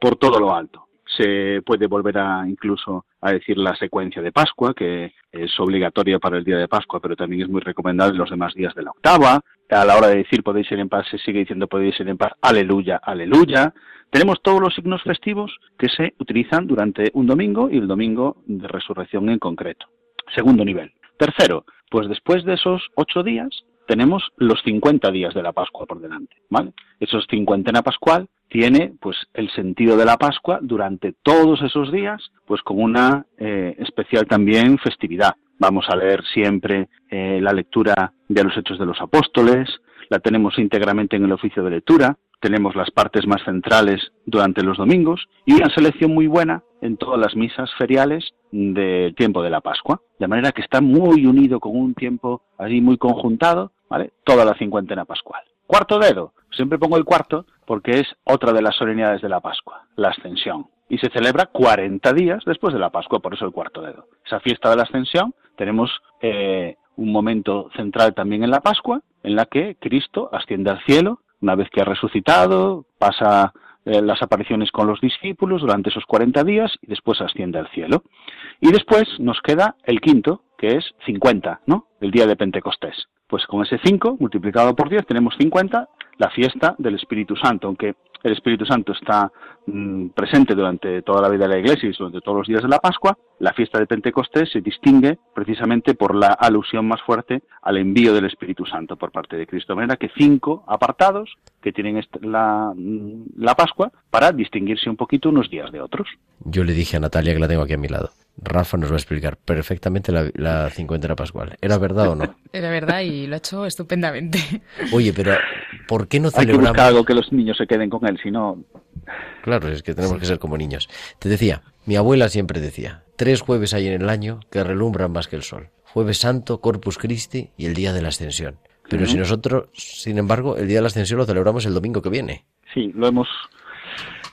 por todo lo alto. Se puede volver a incluso a decir la secuencia de Pascua, que es obligatoria para el día de Pascua, pero también es muy recomendable los demás días de la octava. A la hora de decir podéis ir en paz, se sigue diciendo podéis ir en paz, aleluya, aleluya. Tenemos todos los signos festivos que se utilizan durante un domingo y el domingo de resurrección en concreto. Segundo nivel. Tercero, pues después de esos ocho días tenemos los 50 días de la Pascua por delante, ¿vale? Esos cincuentena pascual tiene pues el sentido de la Pascua durante todos esos días, pues con una eh, especial también festividad. Vamos a leer siempre eh, la lectura de los Hechos de los Apóstoles, la tenemos íntegramente en el oficio de lectura, tenemos las partes más centrales durante los domingos y una selección muy buena en todas las misas feriales del tiempo de la Pascua, de manera que está muy unido con un tiempo allí muy conjuntado, ¿vale? Toda la cincuentena pascual. Cuarto dedo, siempre pongo el cuarto porque es otra de las solemnidades de la Pascua, la Ascensión. Y se celebra 40 días después de la Pascua, por eso el cuarto dedo. Esa fiesta de la Ascensión tenemos eh, un momento central también en la Pascua, en la que Cristo asciende al cielo, una vez que ha resucitado, pasa eh, las apariciones con los discípulos durante esos 40 días y después asciende al cielo. Y después nos queda el quinto, que es 50, ¿no? El día de Pentecostés. Pues con ese 5 multiplicado por 10 tenemos 50, la fiesta del Espíritu Santo, aunque el Espíritu Santo está mm, presente durante toda la vida de la Iglesia y durante todos los días de la Pascua, la fiesta de Pentecostés se distingue precisamente por la alusión más fuerte al envío del Espíritu Santo por parte de Cristo. De manera que cinco apartados que tienen la, mm, la Pascua para distinguirse un poquito unos días de otros. Yo le dije a Natalia que la tengo aquí a mi lado. Rafa nos va a explicar perfectamente la, la cincuentena pascual. ¿Era verdad o no? <laughs> Era verdad y lo ha hecho estupendamente. Oye, pero ¿por qué no Hay que celebramos? buscar algo que los niños se queden con él, si no, Claro, es que tenemos que ser como niños. Te decía, mi abuela siempre decía, tres jueves hay en el año que relumbran más que el sol. Jueves Santo, Corpus Christi y el día de la Ascensión. Pero si nosotros, sin embargo, el día de la Ascensión lo celebramos el domingo que viene. Sí, lo hemos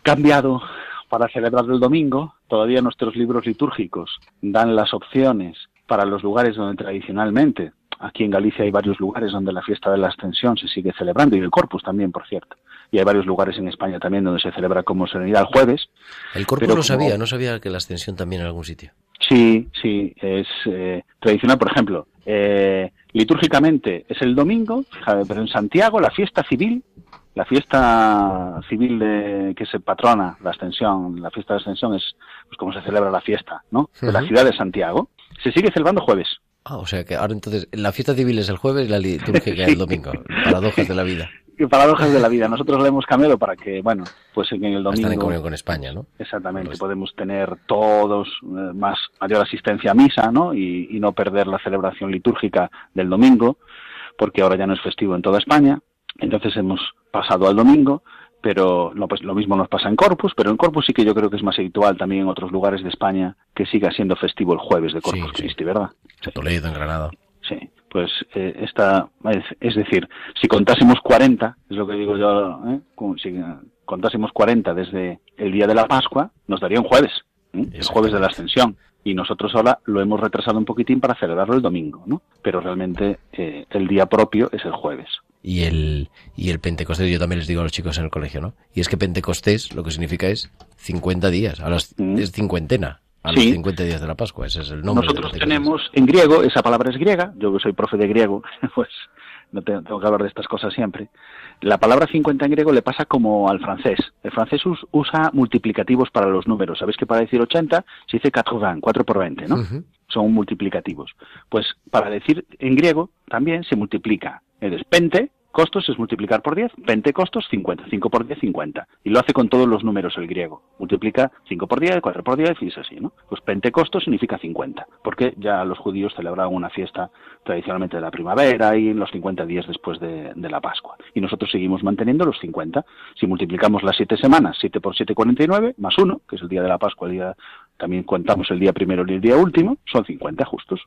cambiado para celebrar el domingo. Todavía nuestros libros litúrgicos dan las opciones para los lugares donde tradicionalmente, aquí en Galicia hay varios lugares donde la fiesta de la Ascensión se sigue celebrando, y el Corpus también, por cierto. Y hay varios lugares en España también donde se celebra como solemnidad el jueves. El Corpus como- sabía, no sabía que la Ascensión también en algún sitio. Sí, sí, es eh, tradicional. Por ejemplo, eh, litúrgicamente es el domingo, fíjate, pero en Santiago la fiesta civil La fiesta civil de, que se patrona, la Ascensión, la fiesta de Ascensión es pues, como se celebra la fiesta, ¿no? De la ciudad de Santiago. Se sigue celebrando jueves. Ah, o sea que ahora entonces la fiesta civil es el jueves y la litúrgica <laughs> el domingo. Paradojas de la vida. Y <laughs> paradojas de la vida. Nosotros la hemos cambiado para que, bueno, pues en el domingo. Están en comunión con España, ¿no? Exactamente, podemos tener todos eh, más mayor asistencia a misa, ¿no? Y, y no perder la celebración litúrgica del domingo, porque ahora ya no es festivo en toda España. Entonces hemos pasado al domingo, pero no, pues lo mismo nos pasa en Corpus, pero en Corpus sí que yo creo que es más habitual también en otros lugares de España que siga siendo festivo el jueves de Corpus Christi, ¿verdad? Toledo, en Granada. Sí, pues eh, esta, es, es decir, si contásemos 40, es lo que digo yo, ¿eh? Si contásemos 40 desde el día de la Pascua, nos daría un jueves, ¿eh? el jueves de la Ascensión. Y nosotros ahora lo hemos retrasado un poquitín para celebrarlo el domingo, ¿no? Pero realmente eh, el día propio es el jueves. Y el, y el Pentecostés, yo también les digo a los chicos en el colegio, ¿no? Y es que Pentecostés lo que significa es 50 días, a las, es cincuentena, a los Sí. 50 días de la Pascua, ese es el nombre. Nosotros tenemos en griego, esa palabra es griega, yo que soy profe de griego, <laughs> pues no te- tengo que hablar de estas cosas siempre. La palabra 50 en griego le pasa como al francés. El francés us- usa multiplicativos para los números. Sabéis que para decir 80 se dice 80, 4 por 20, ¿no? Son multiplicativos. Pues para decir en griego también se multiplica. Eres pente, costos es multiplicar por 10, pente costos 50, 5 por 10, 50. Y lo hace con todos los números el griego. Multiplica 5 por 10, 4 por 10 y es así, ¿no? Pues pentecostos significa 50, porque ya los judíos celebraban una fiesta tradicionalmente de la primavera y en los 50 días después de, de la Pascua. Y nosotros seguimos manteniendo los 50. Si multiplicamos las 7 semanas, 7 por 7, 49, más 1, que es el día de la Pascua, el día, también contamos el día primero y el día último, son 50 justos.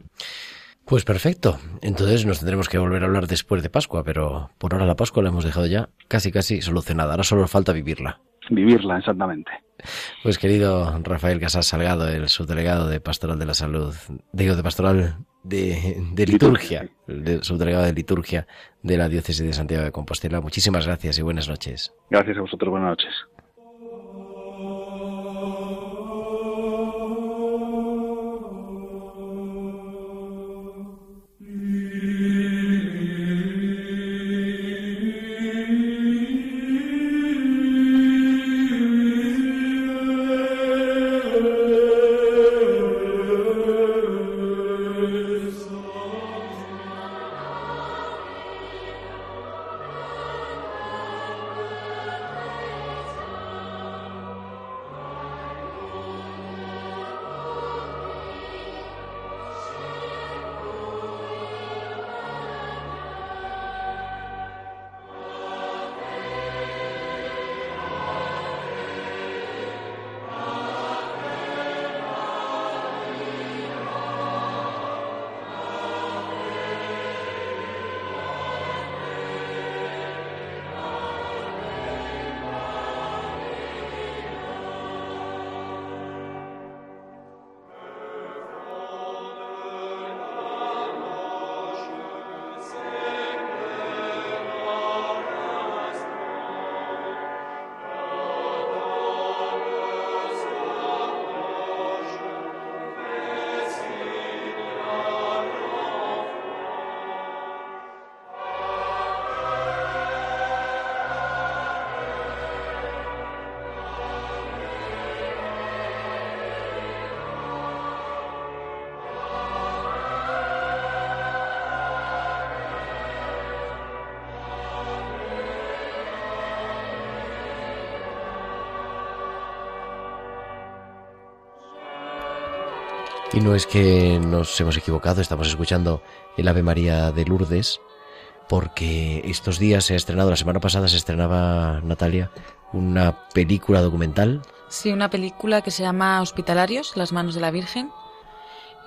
Pues perfecto. Entonces nos tendremos que volver a hablar después de Pascua, pero por ahora la Pascua la hemos dejado ya casi casi solucionada. Ahora solo falta vivirla. Vivirla, exactamente. Pues querido Rafael Casas Salgado, el subdelegado de Pastoral de la Salud, digo de Pastoral de, de Liturgia, el de- subdelegado de Liturgia de la Diócesis de Santiago de Compostela, muchísimas gracias y buenas noches. Gracias a vosotros, buenas noches. No es que nos hemos equivocado, estamos escuchando el Ave María de Lourdes, porque estos días se ha estrenado, la semana pasada se estrenaba, Natalia, una película documental. Sí, una película que se llama Hospitalarios, las manos de la Virgen,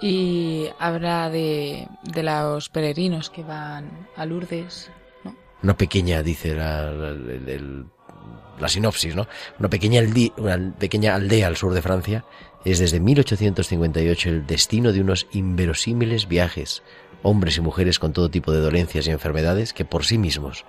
y habla de, de los peregrinos que van a Lourdes. Una pequeña, dice la, la- el- el- la sinopsis, ¿no? Una pequeña, aldi- una pequeña aldea al sur de Francia es desde 1858 el destino de unos inverosímiles viajes, hombres y mujeres con todo tipo de dolencias y enfermedades que por sí mismos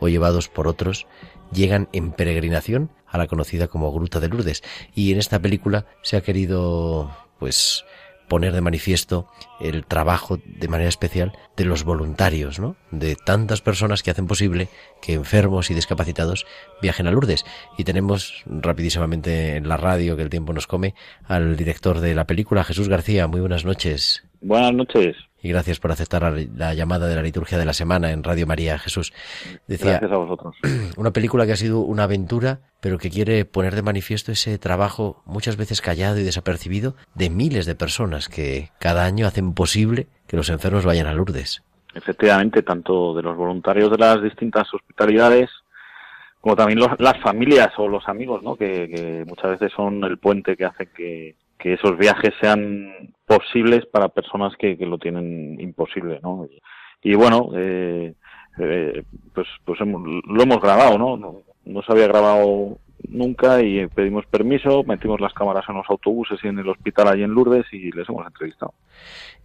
o llevados por otros llegan en peregrinación a la conocida como Gruta de Lourdes. Y en esta película se ha querido, pues, poner de manifiesto el trabajo de manera especial de los voluntarios, ¿no? De tantas personas que hacen posible que enfermos y discapacitados viajen a Lourdes. Y tenemos rapidísimamente en la radio, que el tiempo nos come, al director de la película, Jesús García. Muy buenas noches. Buenas noches. Y gracias por aceptar la, la llamada de la liturgia de la semana en Radio María, Jesús. Decía, Gracias a vosotros. <clears throat> una película que ha sido una aventura, pero que quiere poner de manifiesto ese trabajo muchas veces callado y desapercibido de miles de personas que cada año hacen posible que los enfermos vayan a Lourdes. Efectivamente, tanto de los voluntarios de las distintas hospitalidades, como también los- las familias o los amigos, ¿no? Que, que muchas veces son el puente que hace que, que esos viajes sean posibles para personas que, que lo tienen imposible, ¿no? Y, bueno, eh, eh, pues, pues hemos- lo hemos grabado, ¿no? ¿no? No se había grabado nunca y pedimos permiso, metimos las cámaras en los autobuses y en el hospital allí en Lourdes y les hemos entrevistado.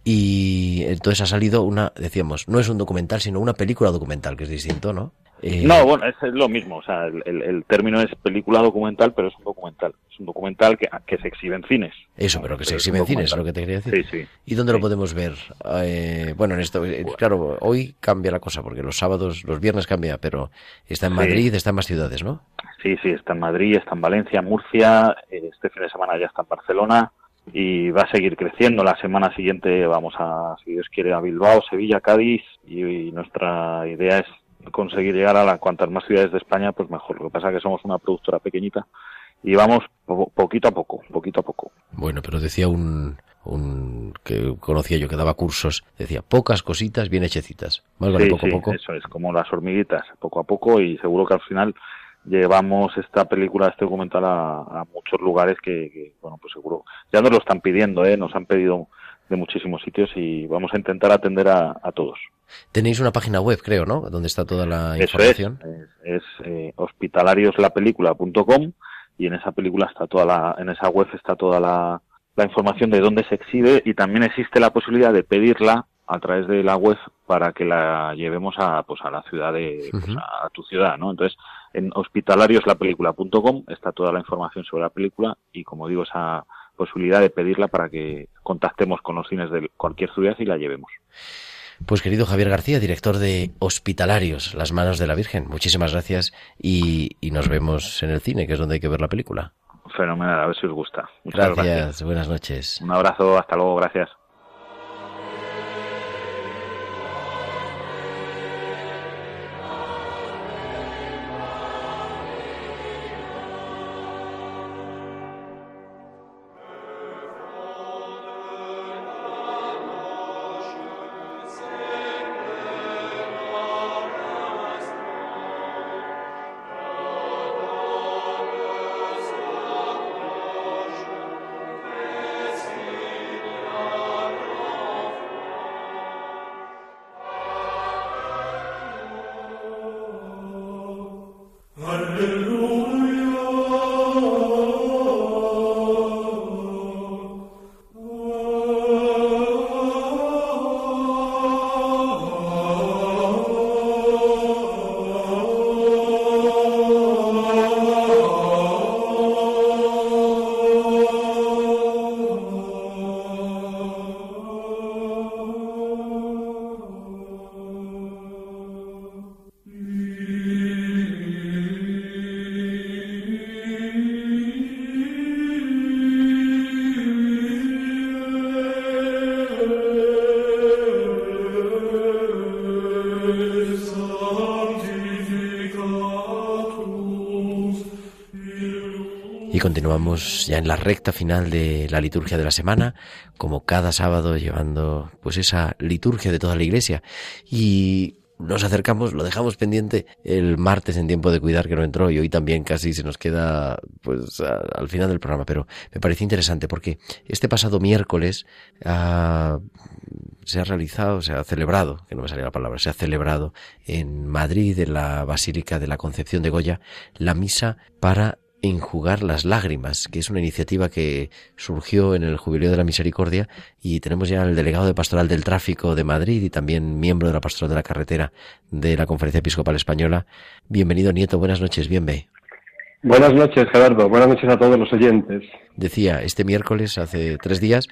Y entonces ha salido una, decíamos, no es un documental, sino una película documental, que es distinto, ¿no? Eh, No, bueno, es, lo mismo. O sea, el, el- el término es película documental, pero es un documental. Es un documental que, que se exhibe en cines. Eso, pero que se Pero exhibe en cines, es lo que te quería decir. Sí, sí. ¿Y dónde lo podemos ver? Eh, bueno, en esto, eh, claro, hoy cambia la cosa, porque los sábados, los viernes cambia, pero está en Sí. Madrid, está en más ciudades, ¿no? Sí, sí, está en Madrid, está en Valencia, en Murcia. eh, Este fin de semana ya está en Barcelona y va a seguir creciendo. La semana siguiente vamos a, si Dios quiere, a Bilbao, Sevilla, Cádiz y, y nuestra idea es conseguir llegar a la, cuantas más ciudades de España, pues mejor. Lo que pasa es que somos una productora pequeñita y vamos po- poquito a poco, poquito a poco. Bueno, pero decía un, un que conocía yo que daba cursos, decía pocas cositas bien hechecitas. Más vale Sí, poco sí, a poco. Eso es, como las hormiguitas, poco a poco y seguro que al final llevamos esta película, este documental a, a muchos lugares que, que, bueno, pues seguro, ya nos lo están pidiendo, ¿eh? nos han pedido de muchísimos sitios y vamos a intentar atender a, a todos. Tenéis una página web, creo, ¿no? Donde está toda la Eso es, información. es, es eh, hospitalario.película.com y en esa película está toda la, en esa web está toda la, la información de dónde se exhibe y también existe la posibilidad de pedirla a través de la web para que la llevemos a pues a la ciudad de pues, a tu ciudad no entonces en hospitalario.película.com está toda la información sobre la película y como digo esa posibilidad de pedirla para que contactemos con los cines de cualquier ciudad y la llevemos Pues querido Javier García, director de Hospitalarios, Las Manos de la Virgen, muchísimas gracias y, y nos vemos en el cine, que es donde hay que ver la película. fenomenal a ver si os gusta Muchas Gracias, gracias. buenas noches. un abrazo hasta luego gracias continuamos ya en la recta final de la liturgia de la semana, como cada sábado llevando pues esa liturgia de toda la iglesia. Y nos acercamos, lo dejamos pendiente el martes en tiempo de cuidar que no entró y hoy también casi se nos queda pues al final del programa, pero me parece interesante porque este pasado miércoles ah, se ha realizado, se ha celebrado, que no me salía la palabra, se ha celebrado en Madrid, en la Basílica de la Concepción de Goya, la misa para enjugar las lágrimas, que es una iniciativa que surgió en el Jubileo de la Misericordia y tenemos ya al delegado de Pastoral del Tráfico de Madrid y también miembro de la Pastoral de la Carretera de la Conferencia Episcopal Española. Bienvenido, Nieto, buenas noches, bien ve. Buenas noches, Gerardo. Buenas noches a todos los oyentes. Decía, este miércoles, hace tres días,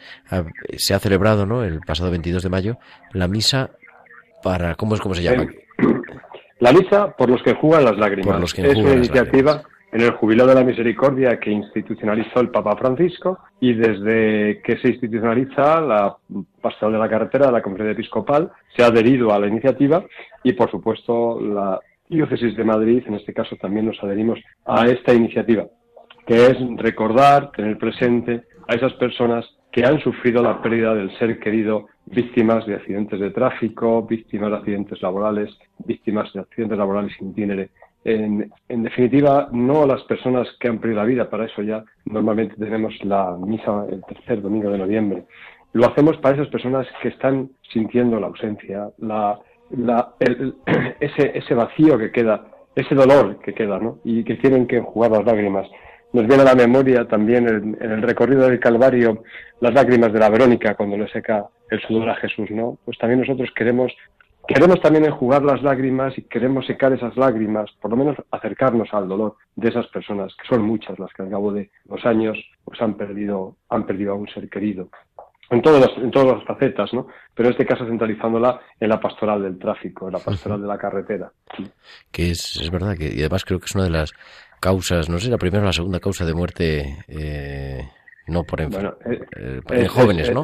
se ha celebrado, ¿no? El pasado 22 de mayo, la misa para, ¿cómo es cómo se llama? <clears throat> La misa por los que juegan las lágrimas. Por los que es una iniciativa en el Jubileo de la Misericordia que institucionalizó el Papa Francisco y desde que se institucionaliza la Pastoral de la Carretera de la Conferencia Episcopal se ha adherido a la iniciativa y, por supuesto, la Diócesis de Madrid, en este caso, también nos adherimos a esta iniciativa, que es recordar, tener presente a esas personas que han sufrido la pérdida del ser querido, víctimas de accidentes de tráfico, víctimas de accidentes laborales, víctimas de accidentes laborales sin itinere. En, definitiva, no las personas que han perdido la vida, para eso ya normalmente tenemos la misa el tercer domingo de noviembre. Lo hacemos para esas personas que están sintiendo la ausencia, la, la, el- <clears throat> ese, ese vacío que queda, ese dolor que queda, ¿no? Y que tienen que enjugar las lágrimas. Nos viene a la memoria también en el recorrido del Calvario las lágrimas de la Verónica cuando le seca el sudor a Jesús, ¿no? Pues también nosotros queremos queremos también enjugar las lágrimas y queremos secar esas lágrimas, por lo menos acercarnos al dolor de esas personas, que son muchas las que al cabo de los años pues han perdido han perdido a un ser querido en todas las, en todas las facetas, ¿no? Pero en este caso centralizándola en la pastoral del tráfico, en la pastoral de la carretera. que es, es verdad que y además creo que es una de las causas, no sé, la primera o la segunda causa de muerte, eh, no por enfermedad, Bueno, eh, en es- jóvenes, es- ¿no?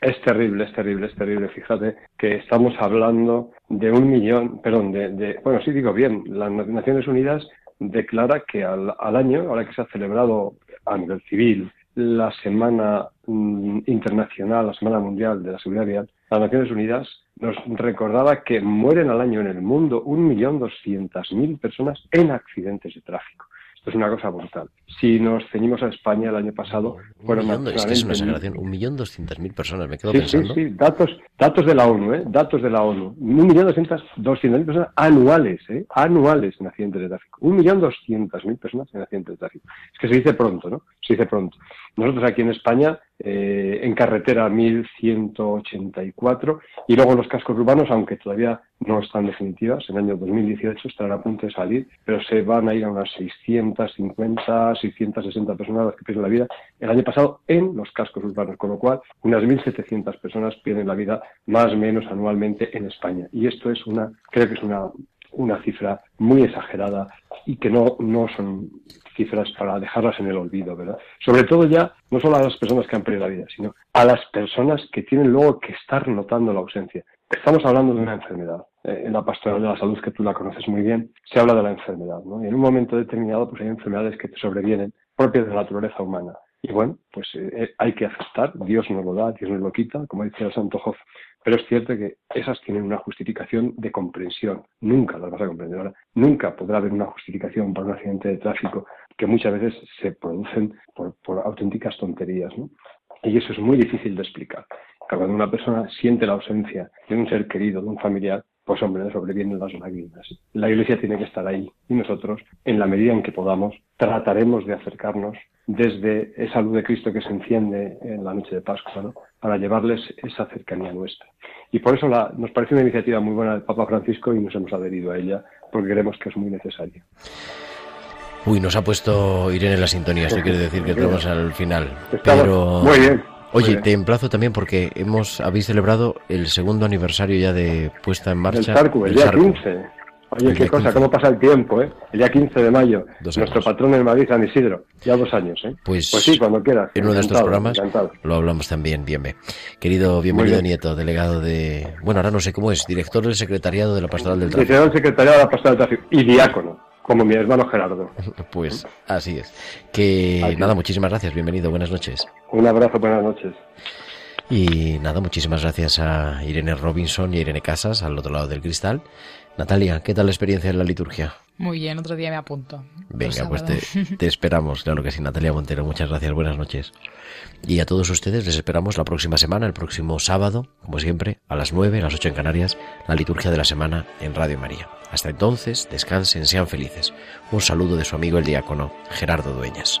Es terrible, es terrible, es terrible. Fíjate que estamos hablando de un millón, perdón, de, de- bueno, sí digo bien, las Naciones Unidas declara que al, al año, ahora que se ha celebrado a nivel civil la Semana mm, Internacional, la Semana Mundial de la Seguridad Vial, las Naciones Unidas nos recordaba que mueren al año en el mundo un millón doscientas mil personas en accidentes de tráfico. Esto es una cosa brutal. Si nos ceñimos a España el año pasado, fueron millón, es que es una exageración, un millón doscientas mil personas, me quedo Sí, pensando. sí, sí, datos, datos de la ONU, ¿eh? Datos de la ONU. Un millón doscientas, doscientas mil personas anuales, ¿eh? Anuales en accidentes de tráfico. Un millón doscientas mil personas en accidentes de tráfico. Es que se dice pronto, ¿no? Se dice pronto. Nosotros aquí en España, eh, en carretera 1184, y luego los cascos urbanos, aunque todavía no están definitivas, en el año 2018 estarán a punto de salir, pero se van a ir a unas 650, 660 personas las que pierden la vida el año pasado en los cascos urbanos, con lo cual unas 1.700 personas pierden la vida más o menos anualmente en España. Y esto es una, creo que es una, una cifra muy exagerada y que no, no son cifras para dejarlas en el olvido, ¿verdad? Sobre todo ya, no solo a las personas que han perdido la vida, sino a las personas que tienen luego que estar notando la ausencia. Estamos hablando de una enfermedad. Eh, en la pastoral de la salud, que tú la conoces muy bien, se habla de la enfermedad, ¿no? Y en un momento determinado, pues hay enfermedades que te sobrevienen propias de la naturaleza humana. Y bueno, pues eh, eh, hay que aceptar, Dios nos lo da, Dios nos lo quita, como decía el Santo Job. Pero es cierto que esas tienen una justificación de comprensión. Nunca las vas a comprender. Ahora, nunca podrá haber una justificación para un accidente de tráfico que muchas veces se producen por, por auténticas tonterías, ¿no? Y eso es muy difícil de explicar. Cuando una persona siente la ausencia de un ser querido, de un familiar, pues hombre, sobrevienen las lágrimas. La Iglesia tiene que estar ahí y nosotros, en la medida en que podamos, trataremos de acercarnos desde esa luz de Cristo que se enciende en la noche de Pascua, ¿no? para llevarles esa cercanía nuestra. Y por eso la- nos parece una iniciativa muy buena del Papa Francisco y nos hemos adherido a ella porque creemos que es muy necesaria. Uy, nos ha puesto Irene en la sintonía, esto quiere decir que estamos al final. Pero... muy bien, Oye, te emplazo también porque hemos habéis celebrado el segundo aniversario ya de puesta en marcha El Sarcu, el del día Sarcu. 15. Oye, El qué cosa, 15. cómo pasa el tiempo, ¿eh? El día 15 de mayo, Dos nuestro patrón en Madrid, San Isidro. Ya dos años, ¿eh? Pues, Pues sí, cuando quieras. En uno de estos programas encantado. lo hablamos también, bien, bien. Querido, bienvenido bien. Nieto, delegado de... Bueno, ahora no sé cómo es, director del secretariado de la Pastoral del Tráfico. Licenciado secretario de la Pastoral del Tráfico y diácono, como mi hermano Gerardo. <laughs> Pues así es. Que Así nada, es. muchísimas gracias, bienvenido, buenas noches. Un abrazo, buenas noches. Y nada, muchísimas gracias a Irene Robinson y a Irene Casas al otro lado del cristal. Natalia, ¿qué tal la experiencia en la liturgia? Muy bien, otro día me apunto. Venga, pues te esperamos, claro que sí, Natalia Montero. Muchas gracias, buenas noches. Y a todos ustedes les esperamos la próxima semana, el próximo sábado, como siempre, a las 9, a las 8 en Canarias, la liturgia de la semana en Radio María. Hasta entonces, descansen, sean felices. Un saludo de su amigo el diácono Gerardo Dueñas.